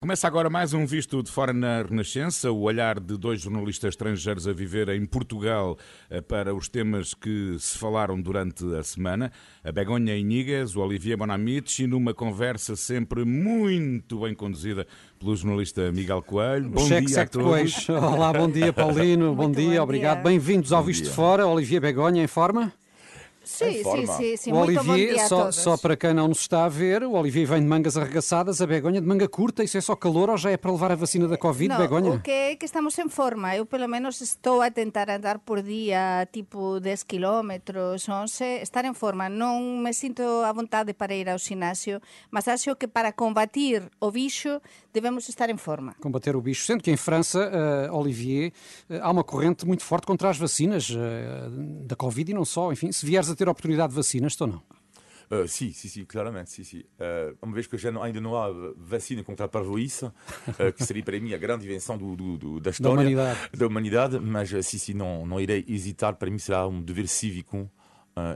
Começa agora mais um Visto de Fora na Renascença, o olhar de dois jornalistas estrangeiros a viver em Portugal eh, para os temas que se falaram durante a semana. A Begonha Inigas, o Olivier Bonamites e numa conversa sempre muito bem conduzida pelo jornalista Miguel Coelho. Bom Cheque dia a todos. Olá, bom dia Paulino, bom dia, bom obrigado. Bem-vindos ao Visto de Fora. Olivier Begonha em forma? Sim, sim, sim, sim. O Olivier, só, só para quem não nos está a ver, o Olivier vem de mangas arregaçadas, a Begonha de manga curta. Isso é só calor ou já é para levar a vacina da Covid, não, Begonha? O que é que estamos em forma. Eu, pelo menos, estou a tentar andar por dia tipo 10 km, 11, estar em forma. Não me sinto à vontade para ir ao ginásio, mas acho que para combatir o bicho devemos estar em forma. Combater o bicho. Sendo que em França, uh, Olivier, uh, há uma corrente muito forte contra as vacinas uh, da Covid e não só. Enfim, se vieres a ter oportunidade de vacinas, ou não? Uh, sim, sim, sim, claramente, sim, sim. Uh, uma vez que já não, ainda não há vacina contra a parvoíce, uh, que seria para mim a grande invenção do, do, do, da história da humanidade, da humanidade mas sim, sim, não, não irei hesitar. Para mim será um dever cívico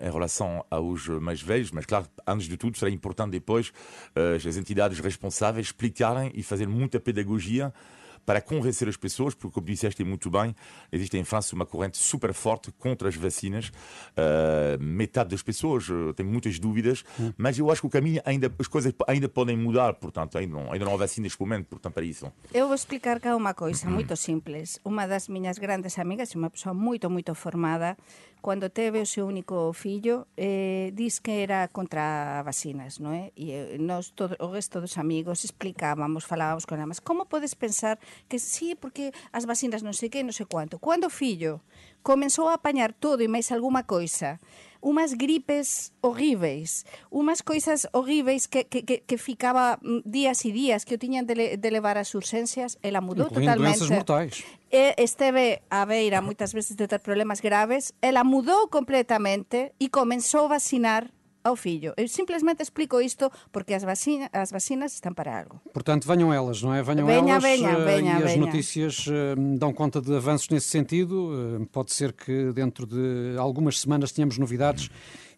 em relação aos mais velhos, mas claro, antes de tudo, será importante depois as entidades responsáveis explicarem e fazer muita pedagogia para convencer as pessoas, porque, como disseste muito bem, existe em França uma corrente super forte contra as vacinas. Uh, metade das pessoas uh, tem muitas dúvidas, hum. mas eu acho que o caminho ainda, as coisas ainda podem mudar, portanto, ainda não, ainda não há vacina neste momento, portanto, para isso. Eu vou explicar cá uma coisa muito simples. Uma das minhas grandes amigas, uma pessoa muito, muito formada, quando teve o seu único fillo, eh, diz que era contra vacinas, non é? E eh, nós, todo, o resto dos amigos, explicábamos, falábamos con ela, mas como podes pensar que sí, porque as vacinas non sei que, non sei cuánto. Quando o fillo comenzou a apañar todo e máis alguma coisa, umas gripes horríveis, umas coisas horríveis que, que, que, que ficaba mm, días e días que o tiñan de, de levar as urxencias, ela mudou totalmente. doenças mortais. E esteve a beira moitas veces de ter problemas graves, ela mudou completamente e comenzou a vacinar ao filho. Eu simplesmente explico isto porque as, vacina, as vacinas estão para algo. Portanto, venham elas, não é? Venham venha, elas venha, uh, venha, e as notícias uh, dão conta de avanços nesse sentido. Uh, pode ser que dentro de algumas semanas tenhamos novidades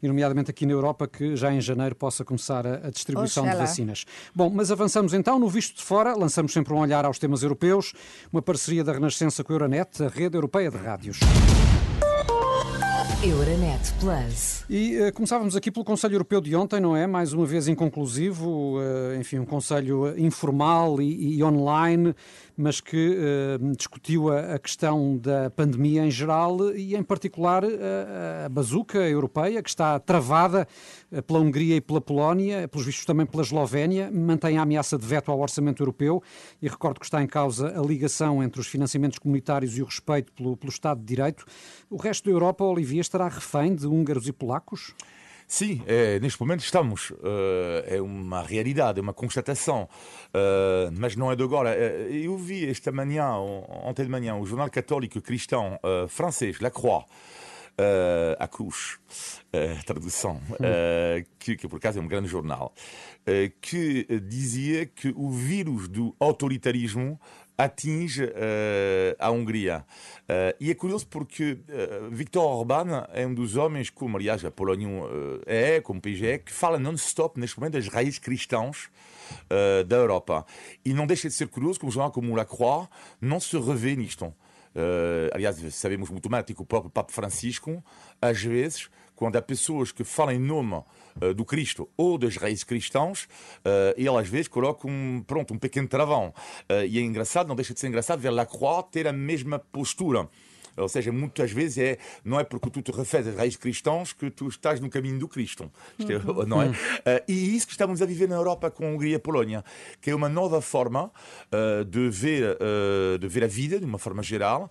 e nomeadamente aqui na Europa, que já em janeiro possa começar a, a distribuição Oxalá. de vacinas. Bom, mas avançamos então no Visto de Fora, lançamos sempre um olhar aos temas europeus, uma parceria da Renascença com a Euronet, a rede europeia de rádios. Euronet Plus. E uh, começávamos aqui pelo Conselho Europeu de ontem, não é? Mais uma vez inconclusivo, uh, enfim, um Conselho informal e, e online, mas que uh, discutiu a, a, questão da pandemia em geral e, em particular, a bazuca europeia, que está travada pela Hungria e pela Polónia, pelos vistos também pela Eslovénia, mantém a ameaça de veto ao orçamento europeu e recordo que está em causa a ligação entre os financiamentos comunitários e o respeito pelo, pelo Estado de Direito. O resto da Europa, Olivier, estará refém de húngaros e polacos? Sim, é, neste momento estamos. Uh, é uma realidade, é uma constatação. Uh, mas não é de agora. Uh, eu vi esta manhã, ontem de manhã, o jornal católico cristão francês, La Croix, uh, a Cruz, uh, tradução, uh, que, que, por acaso é um grande jornal, que dizia que o vírus do autoritarismo atinge a Hungria. e é curioso porque Viktor Orbán é um dos homens, como aliás a Polónia é, como PGE, que fala non-stop neste momento das raízes cristãs da Europa. E não deixa de ser curioso que um jornal como La Croix não se revê nisto. Uh, aliás, sabemos muito bem que o próprio Papa Francisco, às vezes, quando há pessoas que falam em nome uh, do Cristo ou das raízes cristãs, uh, ele às vezes coloca um, pronto, um pequeno travão. e é engraçado, não deixa de ser engraçado ver Lacroix ter a mesma postura. Ou seja, muitas vezes é, não é porque tu te referes às raízes cristãs que tu estás no caminho do Cristo. É, uhum. Não é? Uh, e isso que estamos a viver na Europa com a Hungria e a Polónia, que é uma nova forma uh, de, ver, uh, de ver a vida, de uma forma geral.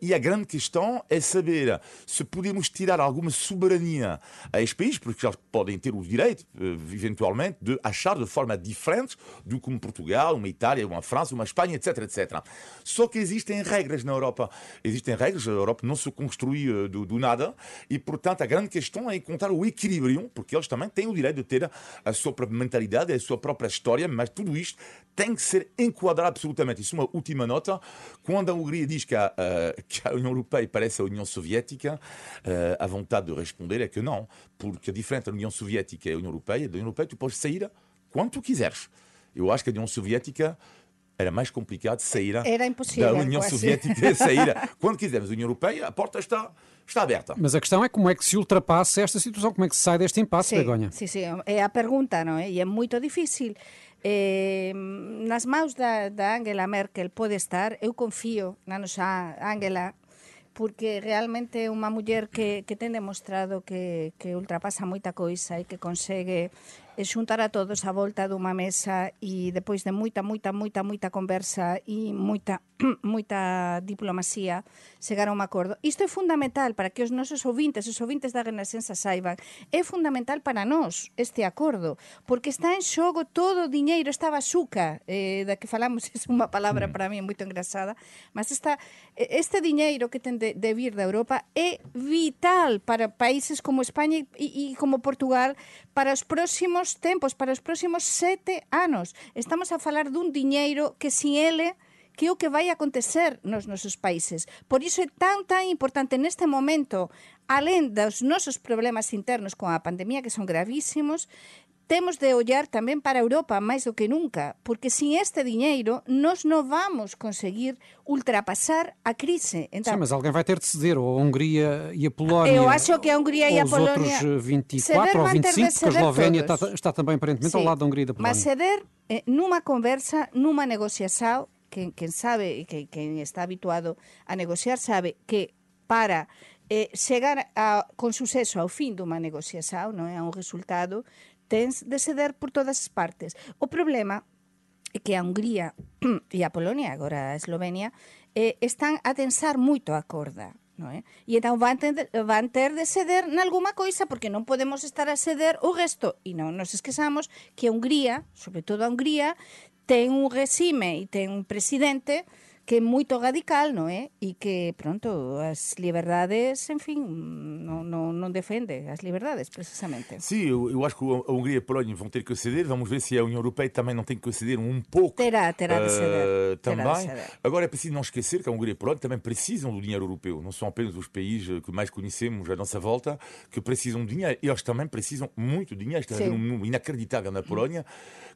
e a grande questão é saber se podemos tirar alguma soberania a estes países, porque eles podem ter o direito, eventualmente, de achar de forma diferente do como Portugal, uma Itália, uma França, uma Espanha, etc, etc. Só que existem regras na Europa. Existem regras regras, a Europa não se construi eh, do, do, nada e, portanto, a grande questão é encontrar o equilíbrio, porque eles também têm o direito de ter a sua própria mentalidade, a sua própria história, mas tudo isto tem que ser enquadrado absolutamente. Isso é uma última nota. Quando a Hungria diz que a, uh, que a União Europeia parece a União Soviética, uh, a vontade de responder é que não, porque a diferença da União Soviética e a União Europeia, da União Europeia tu podes sair quando tu quiseres. Eu acho que a União Soviética era mais complicado sair Era impossível, da União quase. Soviética. Sair. Quando quisermos a União Europeia, a porta está, está aberta. Mas a questão é como é que se ultrapassa esta situação, como é que se sai deste impasse, Begonha? Sí, sí, é a pergunta, non é? E é moito difícil. Eh, nas maus da, da Angela Merkel pode estar, eu confío na nosa Angela, porque realmente é unha muller que, que ten demostrado que, que ultrapasa moita coisa e que consegue e xuntar a todos a volta dunha mesa e depois de moita, moita, moita, moita conversa e moita, moita diplomacia chegar a un acordo. Isto é fundamental para que os nosos ouvintes, os ouvintes da Renascença saiban. É fundamental para nós este acordo, porque está en xogo todo o diñeiro, esta bazuca eh, da que falamos, é unha palabra mm. para mí moito engrasada, mas esta, este diñeiro que ten de, de vir da Europa é vital para países como España e, e como Portugal para os próximos tempos, para os próximos sete anos. Estamos a falar dun diñeiro que sin ele que é o que vai acontecer nos nosos países. Por iso é tan, tan importante neste momento, alén dos nosos problemas internos con a pandemia, que son gravísimos, temos de ollar tamén para a Europa máis do que nunca, porque sin este diñeiro nós non vamos conseguir ultrapasar a crise. Sim, mas alguém vai ter de ceder, ou a Hungria e a Polónia. Eu acho que a Hungria e a os Polónia. outros eh, 24 ceder ou vão ter de 25, porque a Eslovénia está, está também aparentemente ao Sí, lado da Hungria e da Polónia. Mas ceder eh, nunha conversa, nunha negociação, quen, quen sabe e que, quen está habituado a negociar sabe que para eh, chegar a, con suceso ao fin dunha negociação, non é, a un resultado, tens de ceder por todas as partes. O problema é que a Hungría e a Polonia, agora a Eslovenia, eh, están a tensar moito a corda. Non é? E entón van ter, van ter de ceder nalgúma coisa porque non podemos estar a ceder o resto. E non nos esquezamos que a Hungría, sobre todo a Hungría, ten un regime e ten un presidente que é moito radical, non é? E que, pronto, as liberdades, en fin, non, non, non defende as liberdades, precisamente. Sim, eu, eu acho que a Hungria e a Polónia vão ter que ceder. Vamos ver se a União Europeia também não tem que ceder um pouco. Terá, terá de ceder. também. Terá de ceder. Agora é preciso não esquecer que a Hungria e a Polónia também precisam do dinheiro europeu. Não são apenas os países que mais conhecemos à nossa volta que precisam de dinheiro. Eles também precisam muito de dinheiro. Está a haver Sim. um número inacreditável na Polónia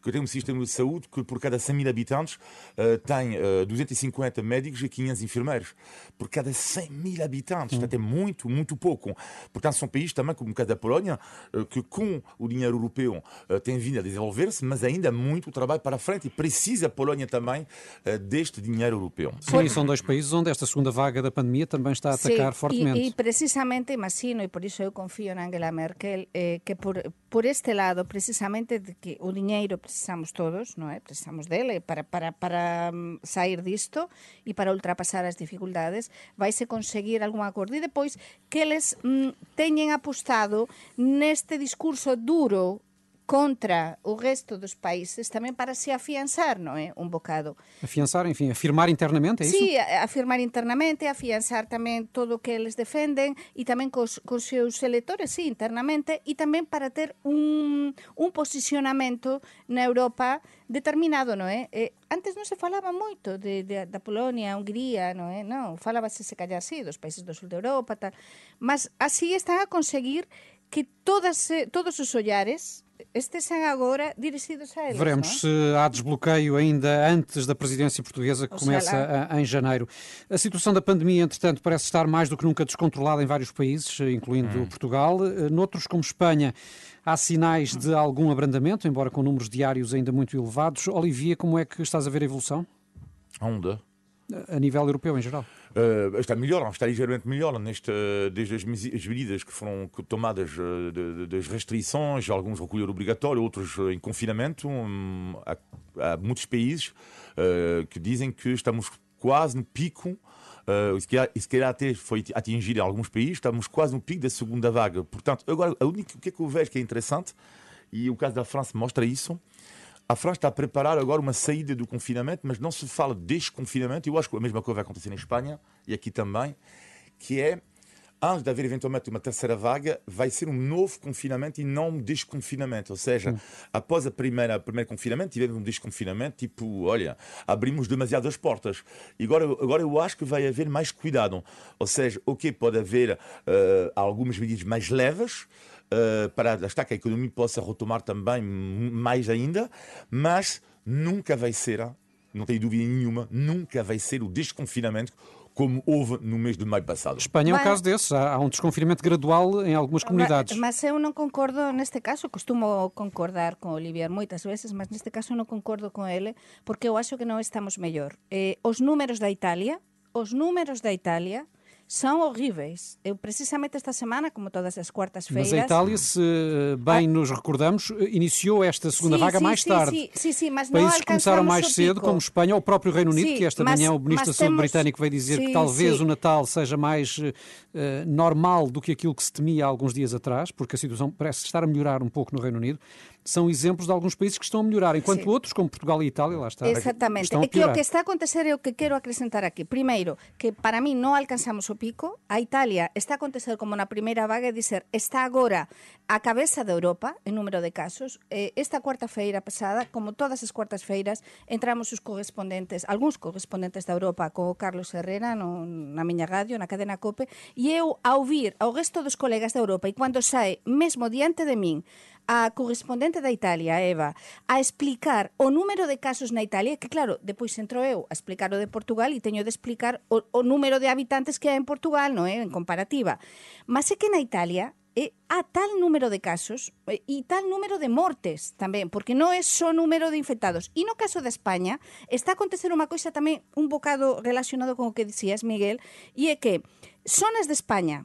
que tem um sistema de saúde que por cada 100 mil habitantes eh, tem eh, 250 médicos e 500 enfermeiros. Por cada 100 mil habitantes. Portanto, é muito, muito pouco. Portanto, são países também, como o caso da Polónia, eh, que com o dinheiro europeu eh, tem vindo a desenvolver-se, mas ainda há muito trabalho para a frente e precisa a Polónia também eh, deste dinheiro europeu. Sim, são dois países onde esta segunda vaga da pandemia também está a atacar Sí, fortemente. E, e precisamente imagino, e por iso eu confío na Angela Merkel, eh, que por, por este lado, precisamente de que o diñeiro precisamos todos, non é? Precisamos dele para, para, para mm, sair disto e para ultrapasar as dificultades vaise conseguir algún acordo. E depois que eles mm, teñen apostado neste discurso duro contra o resto dos países tamén para se afianzar, non é? Un bocado. Afiançar, enfim, afirmar internamente, é isso? A- afirmar internamente, afianzar tamén todo o que eles defenden e tamén cos, cos seus electores, sí, internamente, e tamén para ter un, un posicionamento na Europa determinado, non é? Antes non se falaba moito de, de, da Polonia, a Hungría, non é? Non, falábase se callar así, dos países do sul de Europa, tal. Mas así están a conseguir que todas, eh, todos os ollares estesen agora dirixidos a eles, Veremos non é? se há desbloqueio ainda antes da presidência portuguesa que Oxalá. começa a- em janeiro. A situação da pandemia, entretanto, parece estar mais do que nunca descontrolada em vários países, incluindo Portugal. Eh, Noutros, como Espanha, há sinais de algum abrandamento, embora com números diários ainda muito elevados. Olivia, como é que estás a ver a evolução Onde? A nível europeu em geral? Uh, está melhor, está ligeiramente melhor neste, uh, desde as, as medidas que foram tomadas uh, de- de- das restrições, alguns recolher obrigatório, outros em confinamento. Hum, há, há muitos países uh, que dizem que estamos quase no pico. Uh, se calhar- até foi atingido em alguns países, estamos quase no pico da segunda vaga. Portanto, agora, o que é que eu vejo que é interessante, e o caso da França mostra isso, a França está a preparar agora uma saída do confinamento, mas não se fala de desconfinamento. Eu acho que a mesma coisa vai acontecer na Espanha e aqui também, que é, antes de haver eventualmente uma terceira vaga, vai ser um novo confinamento e não um desconfinamento. Ou seja, após a primeira, o primeiro confinamento, tivemos um desconfinamento, tipo, olha, abrimos demasiadas portas. E agora, agora eu acho que vai haver mais cuidado. Ou seja, ok, pode haver eh, algumas medidas mais leves, uh, para estar que a economia possa retomar também mais ainda, mas nunca vai ser, não tenho dúvida nenhuma, nunca vai ser o desconfinamento como houve no mês de maio passado. Espanha é um mas, caso desses. Há, um desconfinamento gradual em algumas comunidades. Mas, mas eu não concordo neste caso. Costumo concordar com Olivier muitas vezes, mas neste caso não concordo com ele, porque eu acho que não estamos melhor. Eh, os números da Itália, os números da Itália são horríveis. Eu, precisamente esta semana, como todas as quartas-feiras... Mas a Itália, se bem ah, nos recordamos, iniciou esta segunda vaga sim, mais sim, tarde. Sim, sim, mas Países não começaram mais cedo, como Espanha ou o próprio Reino Unido, que esta mas, manhã o Ministro da Saúde temos... britânico veio dizer que talvez o Natal seja mais uh, normal do que aquilo que se temia há alguns dias atrás, porque a situação parece estar a melhorar um pouco no Reino Unido são exemplos de alguns países que estão a melhorar, enquanto Sim. outros, como Portugal e Itália, lá está. Exatamente. Estão a é que o que está a acontecer é o que quero acrescentar aqui. Primeiro, que para mí non alcanzamos o pico. A Italia está a acontecer como na primeira vaga, é dizer, está agora a cabeza de Europa en número de casos. Esta cuarta-feira pasada, como todas as cuartas-feiras, entramos os correspondentes, algúns correspondentes da Europa co Carlos Herrera no, na miña radio, na cadena COPE, e eu a ouvir ao resto dos colegas da Europa e cando sae mesmo diante de min a correspondente da Italia, Eva, a explicar o número de casos na Italia, que claro, depois entro eu a explicar o de Portugal e teño de explicar o, o número de habitantes que hai en Portugal, non é? En comparativa. Mas é que na Italia e a tal número de casos eh, e tal número de mortes tamén, porque non é só número de infectados. E no caso da España está a acontecer unha coisa tamén un bocado relacionado con o que dicías, Miguel, e é que zonas de España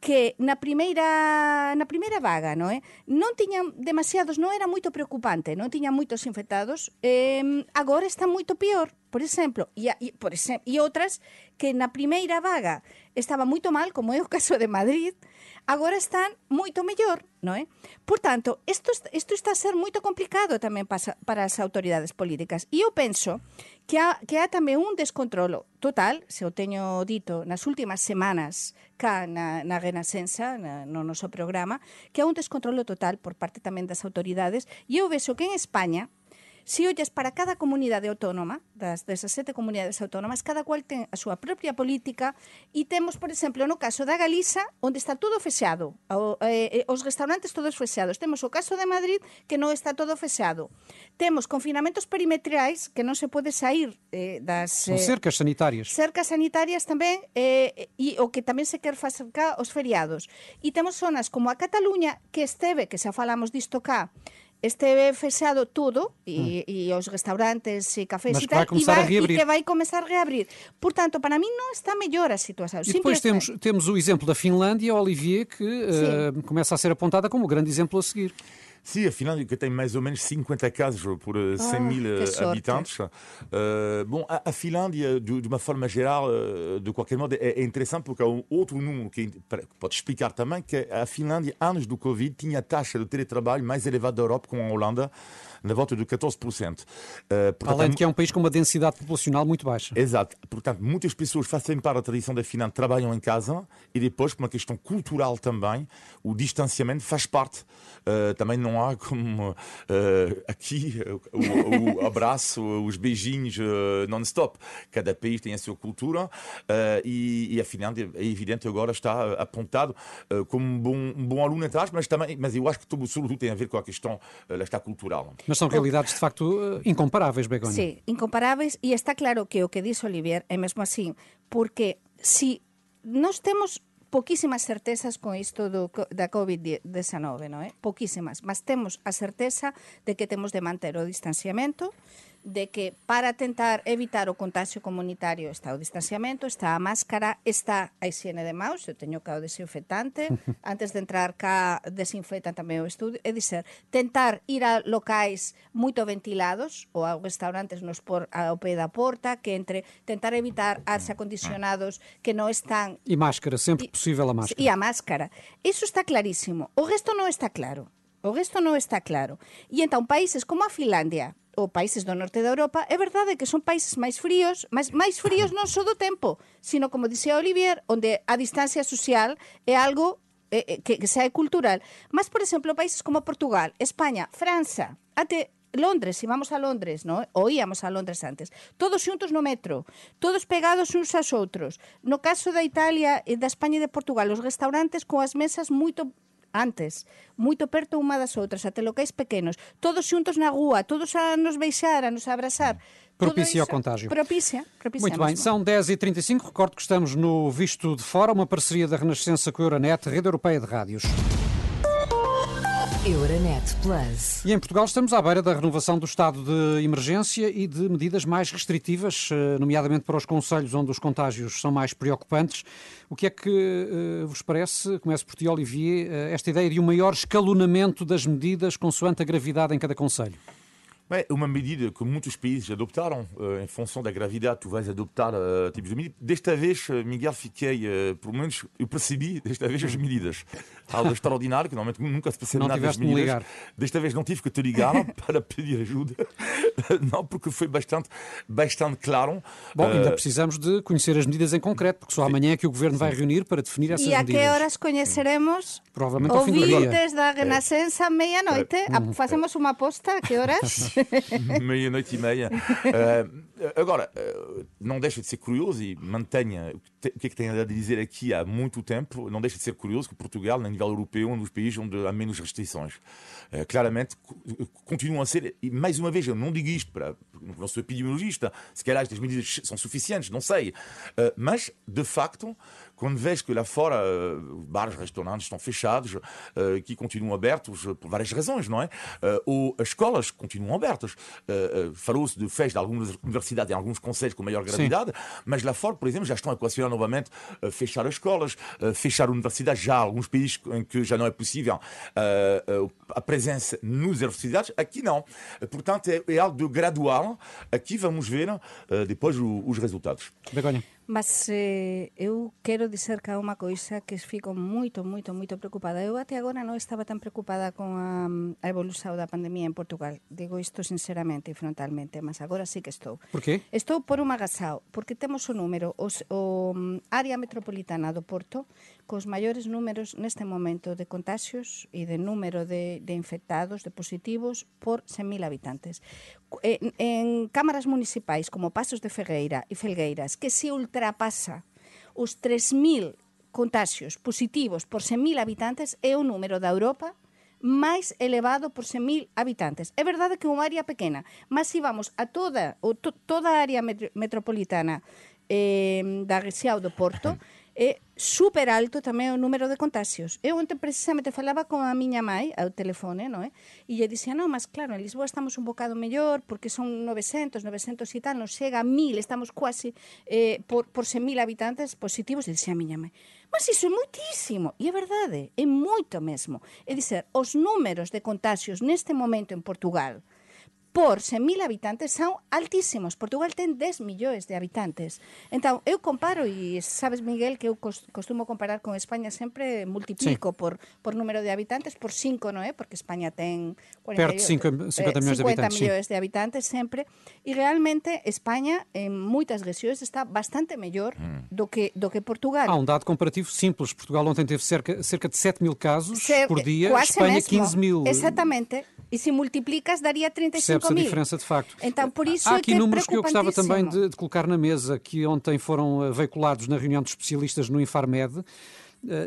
que na primeira na primeira vaga, non é? Eh, non tiñan demasiados, non era moito preocupante, non tiñan moitos infectados. Eh, agora está moito peor, por exemplo, e, e por exemplo, e outras que na primeira vaga estaba moito mal, como é o caso de Madrid, agora están moito mellor, non é? Eh. Por tanto, isto isto está a ser moito complicado tamén para, para as autoridades políticas. E eu penso que há, que há tamén un descontrolo total, se o teño dito nas últimas semanas, cá na, na Renascença, na, no noso programa, que há un descontrolo total por parte tamén das autoridades, e eu vexo que en España, Se ollas para cada comunidade autónoma, das 17 comunidades autónomas, cada cual ten a súa propia política e temos, por exemplo, no caso da Galiza, onde está todo fechado, o, eh, eh, os restaurantes todos fechados. Temos o caso de Madrid, que non está todo fechado. Temos confinamentos perimetrais, que non se pode sair eh, das... Son eh, cercas sanitarias. Cercas sanitarias tamén, eh, e o que tamén se quer facer cá os feriados. E temos zonas como a Cataluña, que esteve, que xa falamos disto cá, esteve fechado tudo e, mm. e os restaurantes e cafés Mas e tal e, vai, e que vai começar a reabrir. Portanto, para mim não está melhor a situação. E depois temos, temos o exemplo da Finlândia, Olivier, que uh, começa a ser apontada como o grande exemplo a seguir. Sim, a Finlândia que tem mais ou menos 50 casos por 100 ah, mil habitantes. Uh, bom, a, a Finlândia, de, de, uma forma geral, de qualquer modo, é, é, interessante porque há um outro número que pode explicar também que a Finlândia, antes do Covid, tinha a taxa de teletrabalho mais elevada da Europa com a Holanda na volta de 14%. Uh, portanto, Além de que é um país com uma densidade populacional muito baixa. Exato. Portanto, muitas pessoas fazem parte da tradição da Finlândia, trabalham em casa e depois, por uma questão cultural também, o distanciamento faz parte. Uh, também não há como uh, aqui o, o, abraço, os beijinhos uh, non-stop. Cada país tem a sua cultura e, e, a Finlândia, é evidente, agora está apontado como um bom, um bom aluno atrás, mas, também, mas eu acho que tudo, sobretudo tem a ver com a questão uh, está cultural. Mas são realidades de facto eh, incomparáveis, Begoña. Sí, incomparáveis e está claro que o que diz Olivier é mesmo así, porque si nós temos poquísimas certezas con isto do, da COVID-19, non é? Poquísimas, mas temos a certeza de que temos de manter o distanciamento, de que para tentar evitar o contagio comunitario está o distanciamento, está a máscara, está a higiene de maus, eu teño cá o desinfectante, antes de entrar cá desinfectan tamén o estudio, é dizer, tentar ir a locais moito ventilados ou a restaurantes nos por ao pé da porta, que entre tentar evitar as acondicionados que non están E máscara, sempre posible a máscara. E a máscara. Iso está clarísimo. O resto non está claro. O resto non está claro. E entón países como a Finlandia, ou países do norte da Europa, é verdade que son países máis fríos, máis, máis fríos non só do tempo, sino, como dicía Olivier, onde a distancia social é algo eh, eh, que, que xa é cultural. Mas, por exemplo, países como Portugal, España, França, até Londres, se vamos a Londres, no? ou íamos a Londres antes, todos xuntos no metro, todos pegados uns aos outros. No caso da Italia e da España e de Portugal, os restaurantes coas mesas moito antes, moito perto unha das outras, até locais pequenos, todos xuntos na rúa, todos a nos beixar, a nos abrazar. Propicia o contágio. Propicia, propicia Muito bem, mesmo. são 10h35. Recordo que estamos no Visto de Fora, uma parceria da Renascença com a Euronet, Rede Europeia de Rádios. Euronet Plus. E em Portugal estamos à beira da renovação do estado de emergência e de medidas mais restritivas, eh, nomeadamente para os conselhos onde os contágios são mais preocupantes. O que é que eh, vos parece, começo por ti, Olivier, eh, esta ideia de um maior escalonamento das medidas consoante a gravidade em cada conselho? É uma medida que muitos países adoptaram, uh, em função da gravidade, tu vais adoptar uh, tipos de medidas. Desta vez, uh, Miguel, fiquei, pelo menos, eu percebi, desta vez, as medidas. Algo extraordinário, que normalmente nunca se percebe não nada das medidas. medidas. Desta vez não tive que te ligar para pedir ajuda, não, porque foi bastante, bastante claro. Bom, ainda precisamos de conhecer as medidas em concreto, porque só amanhã é que o Governo vai reunir para definir essas E a medidas. que horas conheceremos? Provavelmente ao fim do dia. Da Renascença, meia-noite. Ah, Facemos uma aposta, a que horas? meia-noite e meia. Uh, agora, uh, não deixa de ser curioso e mantenha o que é que tenho a dizer aqui há muito tempo, não deixa de ser curioso que Portugal, a nível europeu, é um dos países onde há menos restrições. Uh, claramente, continuam a ser, e mais uma vez, eu não digo isto para. Não sou epidemiologista, se calhar estas medidas são suficientes, não sei. mas, de facto, quando vejo que lá fora bares, restaurantes estão fechados, que continuam abertos por várias razões, não é? Ou as escolas continuam abertas. Falou-se de festa de algumas universidades em alguns conselhos com maior gravidade, Sim. mas lá fora, por exemplo, já estão a equacionar novamente fechar as escolas, fechar universidades. Já há alguns países em que já não é possível a presença nas universidades. Aqui não. Portanto, é, é algo de gradual. Aqui vamos ver depois os resultados. Begonha. Mas eh, eu quero dizer que há unha coisa que fico moito, moito, moito preocupada. Eu até agora non estaba tan preocupada con a, a evolución da pandemia en Portugal. Digo isto sinceramente e frontalmente, mas agora sí que estou. Por qué? Estou por un agasao, porque temos o número, os, o área metropolitana do Porto, cos maiores números neste momento de contagios e de número de, de infectados, de positivos, por 100.000 habitantes. Eh, en, en cámaras municipais como Pasos de Ferreira e Felgueiras, que se ultra ultrapasa os 3.000 contagios positivos por 100.000 habitantes, é o número da Europa máis elevado por 100.000 habitantes. É verdade que é unha área pequena, mas se vamos a toda, o, to, toda a área metro, metropolitana eh, da rexião do Porto, é super alto tamén o número de contagios. Eu ontem precisamente falaba con a miña mãe ao telefone, non é? E lle non, mas claro, en Lisboa estamos un bocado mellor porque son 900, 900 e tal, nos chega a 1000, estamos quase eh, por, por 100.000 habitantes positivos. E dixía a miña mãe, mas iso é moitísimo. E é verdade, é moito mesmo. É dizer, os números de contagios neste momento en Portugal, por 100.000 habitantes son altísimos. Portugal ten 10 millóns de habitantes. Entón, eu comparo, e sabes, Miguel, que eu costumo comparar con España sempre, multiplico sí. por, por número de habitantes, por 5, non é? Porque España ten 48, Perto 50 millóns de habitantes, millóns sí. de habitantes sempre, e realmente España en moitas regións está bastante mellor mm. do que do que Portugal. Há um dado comparativo simples. Portugal ontem teve cerca, cerca de 7 mil casos Se, por dia, Espanha mesmo. 15 mil. Exatamente. E se multiplicas, daria 35 Percebe-se a diferença de facto. Então, por isso Há é aqui que números é que eu gostava também de, de, colocar na mesa, que ontem foram uh, veiculados na reunião de especialistas no Infarmed. Uh,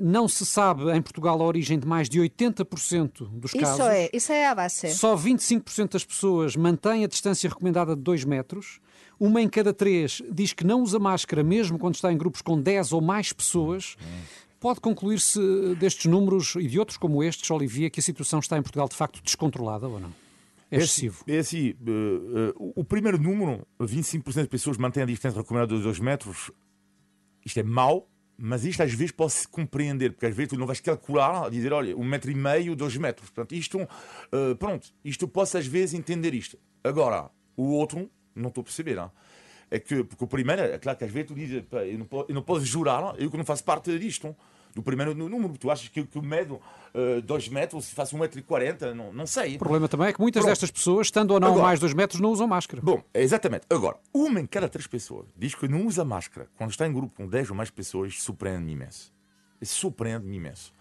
não se sabe em Portugal a origem de mais de 80% dos casos. Isso é, isso é a base. Só 25% das pessoas mantém a distância recomendada de 2 metros. Uma em cada três diz que não usa máscara mesmo quando está em grupos com 10 ou mais pessoas. Pode concluir-se destes números e de outros como estes, Olivia, que a situação está em Portugal de facto descontrolada ou não? É excessivo. É assim, uh, uh, o primeiro número, 25% das pessoas mantêm a distância recomendada de 2 metros, isto é mau, mas isto às vezes pode-se compreender, porque às vezes tu não vais calcular, dizer, olha, um metro e meio, dois metros. Portanto, isto, uh, pronto, isto posso às vezes entender isto. Agora, o outro, não estou a perceber. Hein? É que, porque o primeiro, é claro que às vezes tu dizes, eu não, posso, eu não posso jurar, eu que não faço parte disto do primeiro número. Tu achas que, que o medo, 2 uh, metros, se faça 1,40m, não, não sei. O problema também é que muitas Pronto. destas pessoas, estando ou não Agora, mais 2 metros, não usam máscara. Bom, exatamente. Agora, uma em cada três pessoas diz que não usa máscara. Quando está em grupo com 10 ou mais pessoas, surpreende-me imenso. Surpreende-me imenso.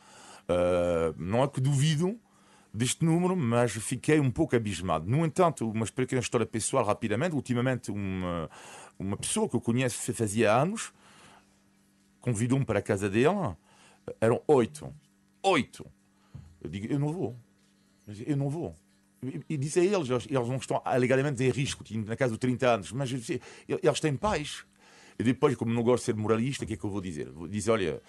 Uh, não é que duvido deste número, mas fiquei um pouco abismado. No entanto, uma pequena história pessoal, rapidamente. Ultimamente, uma, uma pessoa que eu conheço fazia anos convidou-me para a casa dele eram oito. Oito. Eu digo, eu não vou. Eu não vou. E disse a eles, eles não estão alegadamente em risco, na casa de 30 anos, mas eles têm pais. E depois, como não gosto de ser moralista, o que é que eu vou dizer? Vou dizer, olha,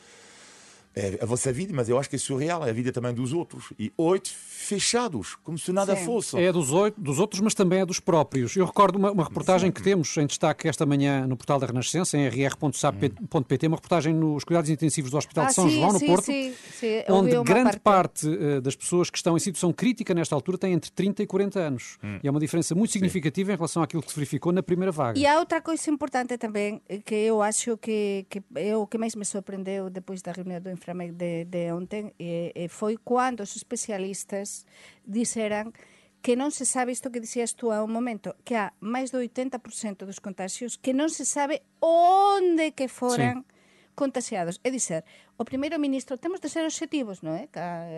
é a vossa vida, mas eu acho que é surreal, é a vida também dos outros. E oito fechados, como se nada Sim. fosse. É dos, oito, dos outros, mas também é dos próprios. Eu recordo uma, uma reportagem que temos em destaque esta manhã no portal da Renascença, em rr.sap.pt, uma reportagem nos cuidados intensivos do Hospital Ah, de São sim, João, no sim, Porto, sim, sim. Onde grande parte. parte, eh, das pessoas que estão em situação crítica nesta altura têm entre 30 e 40 anos. E é uma diferença muito significativa em relação àquilo que se verificou na primeira vaga. E há outra coisa importante também eh, que eu acho que, que é o que mais me surpreendeu depois da reunião do cifra de, de ontem e, eh, e eh, foi quando os especialistas diseran que non se sabe isto que dixías tú a un momento, que há máis do 80% dos contagios que non se sabe onde que foran sí contagiados. É dizer, o primeiro ministro, temos de ser objetivos, non é?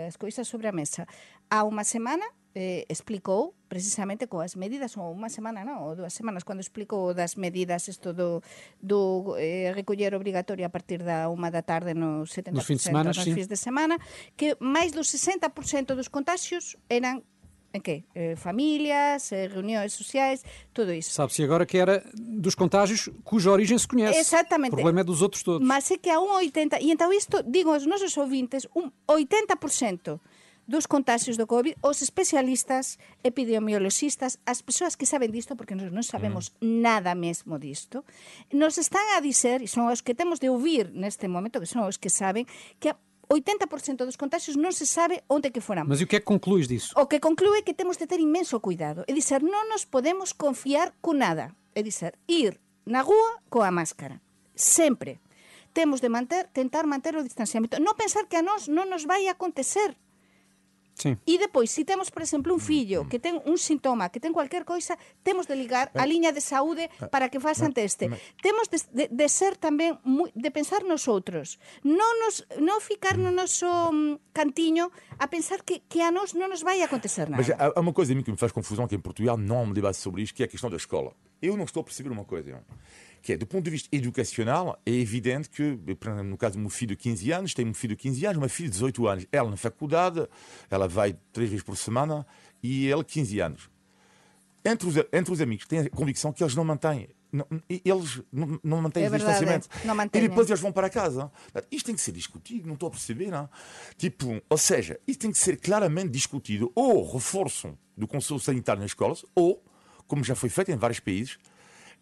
As cousas sobre a mesa. Há unha semana eh, explicou precisamente coas medidas, ou unha semana non, ou dúas semanas, cando explicou das medidas isto do, do eh, recoller obrigatorio a partir da unha da tarde no 70% Nos fins de semana, nos sí. fins de semana, que máis do 60% dos contagios eran en que? Eh, familias, eh, reuniões sociais, tudo isso. Sabe-se agora que era dos contágios cuja origem se conhece. Exactamente. O problema é dos outros todos. Mas é que há un 80, e então isto, digo aos nosos ouvintes, un 80% dos contagios do COVID, os especialistas, epidemiologistas, as persoas que saben disto, porque nós non sabemos nada mesmo disto, nos están a dizer, e son os que temos de ouvir neste momento, que son os que saben, que a 80% dos contagios non se sabe onde que foran. Mas e o que é que concluís disso? O que conclúe que temos de ter inmenso cuidado. É dizer, non nos podemos confiar con nada. É dizer, ir na rúa coa máscara. Sempre. Temos de manter, tentar manter o distanciamento. Non pensar que a nós non nos vai acontecer. Sim. E depois, se temos, por exemplo, un fillo que ten un sintoma, que ten cualquier coisa, temos de ligar a liña de saúde para que façan teste. Temos de, de, de ser tamén moi, de pensar nos outros. Non nos non ficar no noso cantiño a pensar que, que a nós non nos vai acontecer nada. Mas há há uma coisa a mim que me faz confusão, que em Portugal não há um debate sobre isto, que é a questão da escola. Eu não estou a perceber uma coisa, que é, do ponto de vista educacional, é evidente que, no caso do meu filho de 15 anos, tenho um filho de 15 anos, uma filha de 18 anos. Ela na faculdade, ela vai três vezes por semana, e ele 15 anos. Entre os, entre os amigos, têm a convicção que eles não mantêm. Não, eles não, não mantêm É o verdade, distanciamento. e depois eles vão para casa. Isto tem que ser discutido, não estou a perceber. Não? Tipo, ou seja, isto tem que ser claramente discutido. Ou reforço do Conselho Sanitário nas escolas, ou, como já foi feito em vários países,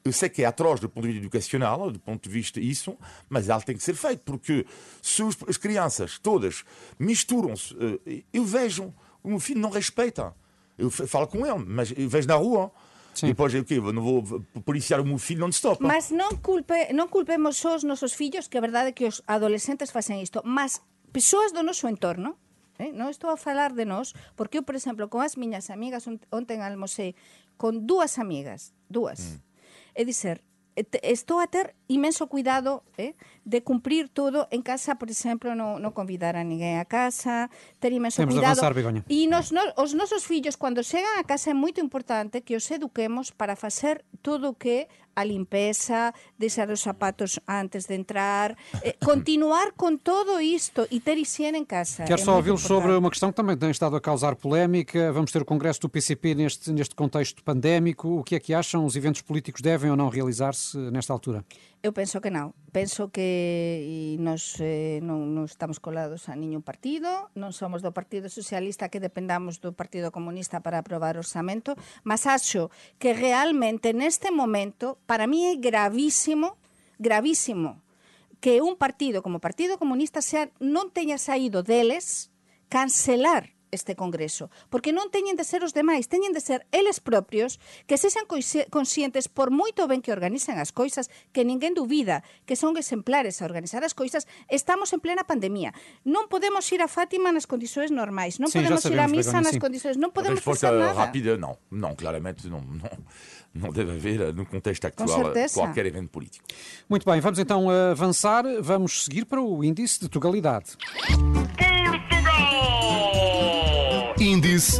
eu sei que é atroz do ponto de vista educacional, do ponto de vista isso, mas algo tem que ser feito, porque se as crianças todas misturam-se, eh, eu vejo, o meu filho não respeita. Eu falo com ele, mas eu vejo na rua. Sim. Depois, eu, quê? Eu não vou policiar o meu filho non-stop. Mas non culpe, non culpemos só os nosos fillos, que a verdade é que os adolescentes facen isto, mas persoas do noso entorno, eh? non estou a falar de nós, porque eu, por exemplo, con as miñas amigas, ont- ontem almocei con dúas amigas, dúas, é dizer, estou a ter imenso cuidado eh, de cumprir todo en casa, por exemplo, non convidar a ninguén a casa, ter imenso Temos de cuidado. avanzar, Begoña. E nos, no, os nosos fillos, cando chegan a casa, é moito importante que os eduquemos para facer todo o que a limpeza, deixar os zapatos antes de entrar, eh, continuar con todo isto e ter higiene en casa. Quero É só moito ouvi-los sobre uma questão que também tem estado a causar polémica. Vamos ter o Congresso do PCP neste, neste contexto pandémico. O que é que acham? Os eventos políticos devem ou não realizar-se nesta altura? Eu penso que non. Penso que nos, eh, non, non estamos colados a niño partido, non somos do Partido Socialista que dependamos do Partido Comunista para aprobar o orzamento, mas acho que realmente neste momento, para mí é gravísimo, gravísimo, que un partido como o Partido Comunista sea, non teña saído deles cancelar este Congreso, porque non teñen de ser os demais, teñen de ser eles propios que sexan conscientes por moito ben que organizan as coisas, que ninguén dubida, que son exemplares a organizar as coisas, estamos en plena pandemia. Non podemos ir a Fátima nas condições normais, non já podemos ir a misa nas condições, non podemos facer nada. rápida, não. Não, claramente não. Não, não deve haver, no contexto certeza. qualquer evento político. Muito bem, vamos então avançar. Vamos seguir para o índice de tugalidade. Índice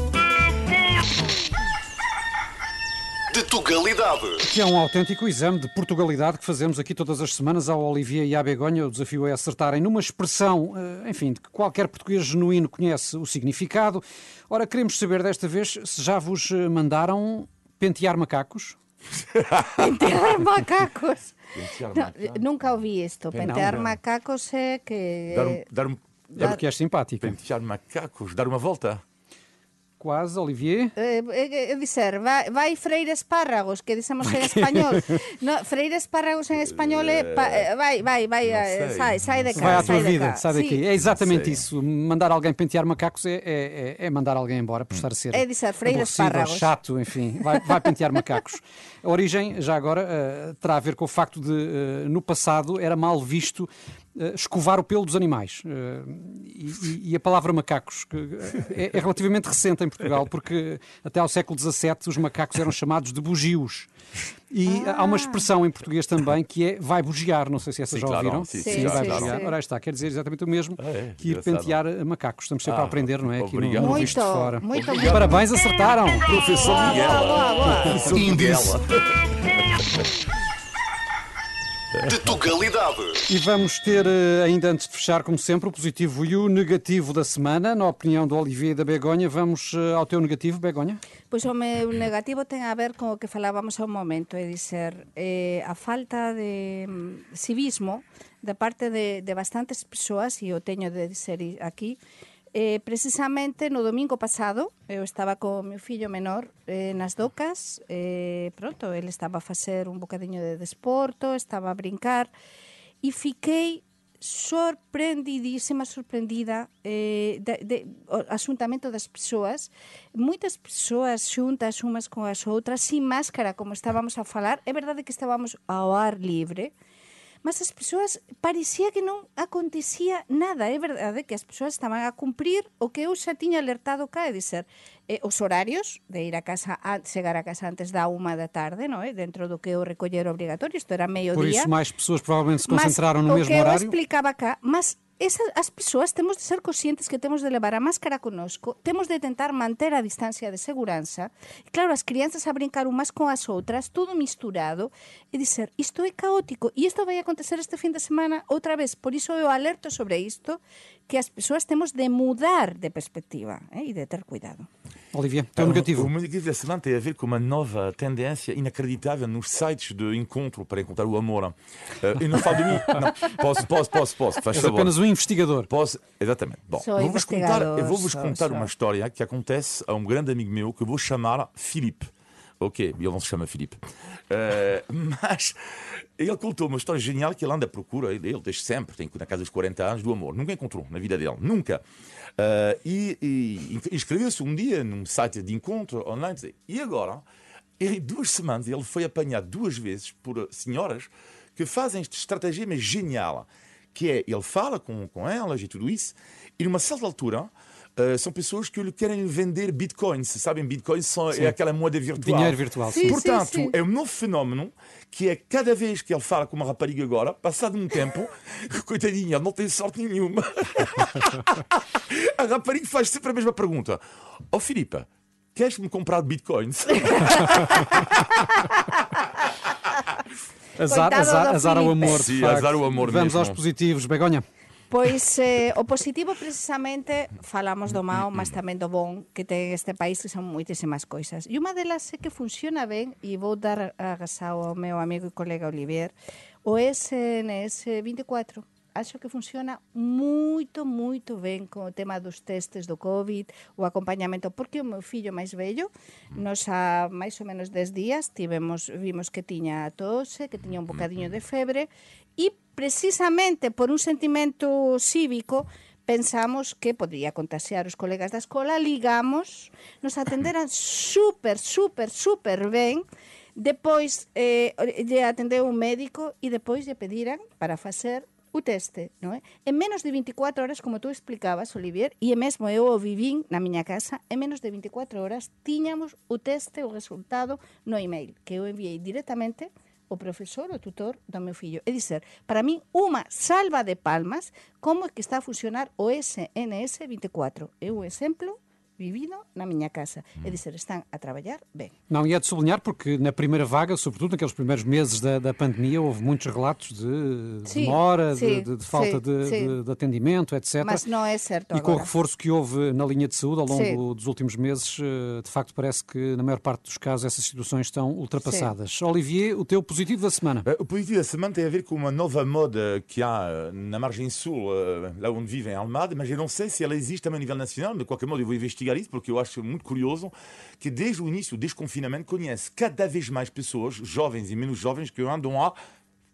de Portugalidade. Que é um autêntico exame de Portugalidade que fazemos aqui todas as semanas ao Olivier e à Begonha. O desafio é acertarem numa expressão, eh, enfim, de que qualquer português genuíno conhece o significado. Ora, queremos saber desta vez se já vos eh, mandaram pentear macacos. Pentear macacos. Pentear No, macacos. nunca ouvi isto. Pen- Pentear não, não. macacos é que... Dar um, dar um, É porque és simpática. pentear macacos, dar uma volta. Quase, Olivier. Eh, eh, eh, dizer, vai, vai freír espárragos, que dicemos en español. No, freír espárragos en español é pa, vai, vai, vai, sai, sai de cá. Vai à sai tua de vida, cá. sai Sim. daqui. É exatamente isso. Mandar alguém pentear macacos é, é, é- é mandar alguém embora por estar a ser. É dizer, ou espárragos. chato, enfim. Vai, vai pentear macacos. A origem, já agora, terá a ver com o facto de, no passado, era mal visto escovar o pelo dos animais. Eh, e, e- a palavra macacos que é, é relativamente recente em Portugal, porque até ao século XVII os macacos eram chamados de bugios. E há uma expressão em português também que é vai bugiar. Não sei se essa Sim, já claro. ouviram. Sim, sim, Sim, vai sim, bugiar. sim. Ora, aí está, quer dizer exatamente o mesmo Ah, é? que ir pentear eh, macacos. Estamos sempre a Ah, aprender, não é? Aqui no, obrigado. no Visto de Muito, Fora. muito, muito. Parabéns, acertaram! Professor Miguel. boa, boa. Professor. Miguel. De Tugalidade. E vamos ter, eh, ainda antes de fechar, como sempre, o positivo e o negativo da semana. Na opinião do Olivier e da Begonha, vamos eh, ao teu negativo, Begonha? Pois o meu negativo ten a ver con o que falábamos ao momento, é dizer, eh, a falta de mm, civismo da parte de, de bastantes persoas, e o teño de dizer i- aquí, Eh, precisamente no domingo pasado eu estaba co meu fillo menor eh, nas docas, eh, pronto, ele estaba a facer un bocadiño de desporto, estaba a brincar, e fiquei sorprendidísima, sorprendida eh, de, de, o asuntamento das persoas, moitas persoas xuntas umas con as outras, sin máscara, como estábamos a falar, é verdade que estábamos ao ar libre, mas as persoas parecía que non acontecía nada. É verdade que as persoas estaban a cumprir o que eu xa tiña alertado cá, é dizer, eh, os horarios de ir a casa, a, chegar a casa antes da uma da tarde, non é? dentro do que é o recoller obrigatorio, isto era meio Por día. isso, mais pessoas provavelmente se Mas concentraram no o mesmo que eu horário. explicaba cá, mas esa, as persoas temos de ser conscientes que temos de levar a máscara conosco, temos de tentar manter a distancia de segurança. E claro, as crianças a brincar umas con as outras, todo misturado, e dizer, isto é caótico, e isto vai acontecer este fin de semana outra vez. Por iso eu alerto sobre isto, que as persoas temos de mudar de perspectiva eh, e de ter cuidado. Olivier, teu O negativo. meu negativo da semana tem a ver com uma nova tendência inacreditável nos sites de encontro para encontrar o amor. Eh, eu não falo de mim. Não. Posso, posso, posso, posso. Faz És apenas um investigador. Posso, exatamente. Bom, vou-vos contar, eu vou-vos contar sou, uma sou. história que acontece a um grande amigo meu que eu vou chamar Filipe. Ok, ele não se chama Filipe. Eh, mas ele contou uma história genial que ele anda à procura, ele, ele desde sempre, tem na casa dos 40 anos, do amor. Nunca encontrou na vida dele, nunca. Eh, e e, inscreveu-se um dia num site de encontro online. E agora, em duas semanas, ele foi apanhado duas vezes por eh, senhoras que fazem este estratagema genial, que é, ele fala com, com elas e tudo isso, e numa certa altura, eh, são pessoas que lhe querem vender bitcoins. Sabem, bitcoins são, é aquela moeda virtual. Dinheiro virtual. Sim. Portanto, sim. é um novo fenómeno que é cada vez que ele fala com uma rapariga agora, passado um tempo, coitadinha, ele não tem sorte nenhuma. a rapariga faz sempre a mesma pergunta: Ó oh, Filipe, queres-me comprar bitcoins? Azar, Coitado azar, azar ao amor. de Sim, facto. azar ao amor Vamos mesmo. aos positivos, Begonha. Pois eh, o positivo precisamente falamos do mau, mas tamén do bon que ten este país que son moitísimas coisas. E unha delas é que funciona ben e vou dar agasao ao meu amigo e colega Olivier, o SNS 24 acho que funciona moito, moito ben con o tema dos testes do COVID, o acompañamento, porque o meu fillo máis vello, nos a máis ou menos 10 días, tivemos, vimos que tiña tose, que tiña un bocadiño de febre, e precisamente por un sentimento cívico, pensamos que podría contagiar os colegas da escola, ligamos, nos atenderan super, super, super ben, depois eh, lle atendeu un médico e depois lle pediran para facer o teste, non? En menos de 24 horas, como tú explicabas, Olivier, e mesmo eu o vivín na miña casa, en menos de 24 horas tiñamos o teste, o resultado no email, que eu enviei directamente o profesor, o tutor do meu fillo. É dizer, para min, unha salva de palmas como é que está a funcionar o SNS 24. É un exemplo vivido na minha casa. É dizer, estão a trabalhar bem. Não, e é de sublinhar porque na primeira vaga, sobretudo naqueles primeiros meses da, da pandemia, houve muitos relatos de Sim, demora, de, sim, de- de falta sim, de, sim. de- de atendimento, etc. Mas não é certo E com o agora. reforço que houve na linha de saúde ao longo Sim. dos últimos meses, eh, de facto parece que na maior parte dos casos essas situações estão ultrapassadas. Olivier, o teu positivo da semana. Eh, O positivo da semana tem a ver com uma nova moda que há eh, na margem sul, lá onde vive em Almada, mas eu não sei se ela existe também a nível nacional, mas de qualquer modo eu vou investigar isso porque eu acho muito curioso que desde o início do desconfinamento conhece cada vez mais pessoas, jovens e menos jovens, que andam a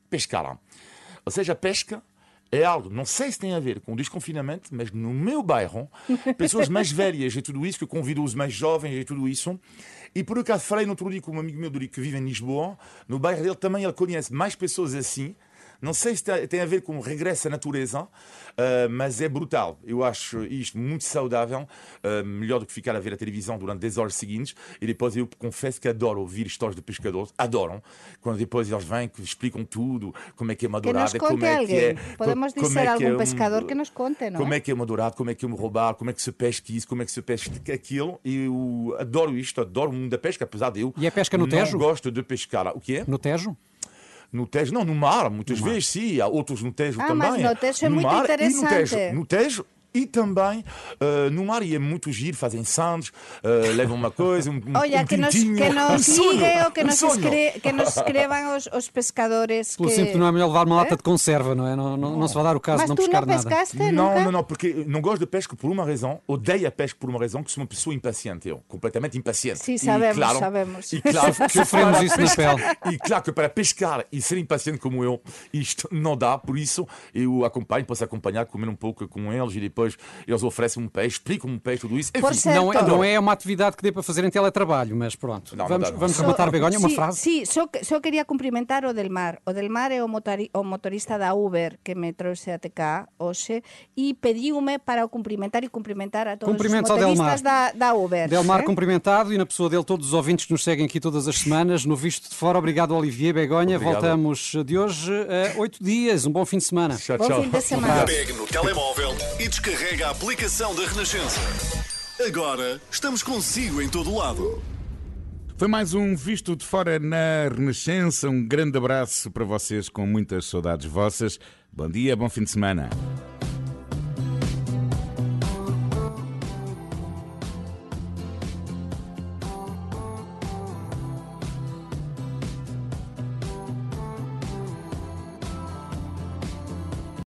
pescar. Ou seja, a pesca é algo, não sei se tem a ver com o desconfinamento, mas no meu bairro, pessoas mais velhas e tudo isso, que convidam os mais jovens e tudo isso. E por acaso falei no outro dia com um amigo meu que vive em Lisboa, no bairro dele também ele conhece mais pessoas assim. Não sei se tem- a ver com o regresso à natureza, ah, mas é brutal. Eu acho isto muito saudável, ah, melhor do que ficar a ver a televisão durante 10 horas seguintes. E depois eu confesso que adoro ouvir histórias de pescadores, adoram. Quando depois eles vêm, que explicam tudo, como é que é uma Que nos dourada, como é que alguém. é. Podemos como dizer é que algum é um- pescador que nos conte, não Como é? é que é uma dourada, como é que é um roubar, como é que se pesca isso, como é que se pesca aquilo. E eu adoro isto, adoro o mundo da pesca, apesar de eu E é pesca no não Tejo? gosto de pescar. O que é? No Tejo? No Tejo, não, no mar, muitas vezes sim, há outros no Tejo Ah, também. mas no Tejo é muito mar E no interessante. Tejo, no Tejo e também eh, no mar e é muito giro, fazem sandes, eh, levam uma coisa, um, um Olha, um que nos, que nos um sonho, sigam ou que um nos, escre- que nos escrevam os, os pescadores Pelo que... simples não é melhor levar uma lata É? de conserva, não é? Não, não, não se vai dar o caso Mas de não tu pescar não nada. pescaste Não, nunca? não, não, porque não gosto de pesca por uma razão, odeio a pesca por uma razão, que sou uma pessoa impaciente, eu, completamente impaciente. Sim, E, sabemos, claro, sabemos. E claro que Sofremos para isso na pescar- pele. E claro que para pescar e ser impaciente como eu, isto não dá, por isso eu acompanho, posso acompanhar, comer um pouco com eles e depois eles oferecem um peixe, explicam um peixe, tudo isso. Por Enfim, certo. Não é, não é uma atividade que dê para fazer em teletrabalho, mas pronto. Não, vamos não. vamos rematar, Begonha, uma sí, frase. Sí, só, que- só quería cumprimentar o Delmar. O Delmar é o, motori, o motorista da Uber que me trouxe até cá hoxe e pediu-me para o cumprimentar e cumprimentar a todos os motoristas da, Delmar. da Uber. Delmar eh? cumprimentado e na pessoa dele todos os ouvintes que nos seguem aqui todas as semanas. No Visto de Fora, obrigado Olivier Begonha. Obrigado. Voltamos de hoje a oito dias. Um bom fim de semana. Tchau, Bom tchau. fim de semana. Pegue no telemóvel e descarrega a aplicação da Renascença. Agora estamos consigo em todo lado. Foi mais um Visto de Fora na Renascença. Um grande abraço para vocês com muitas saudades vossas. Bom dia, bom fim de semana.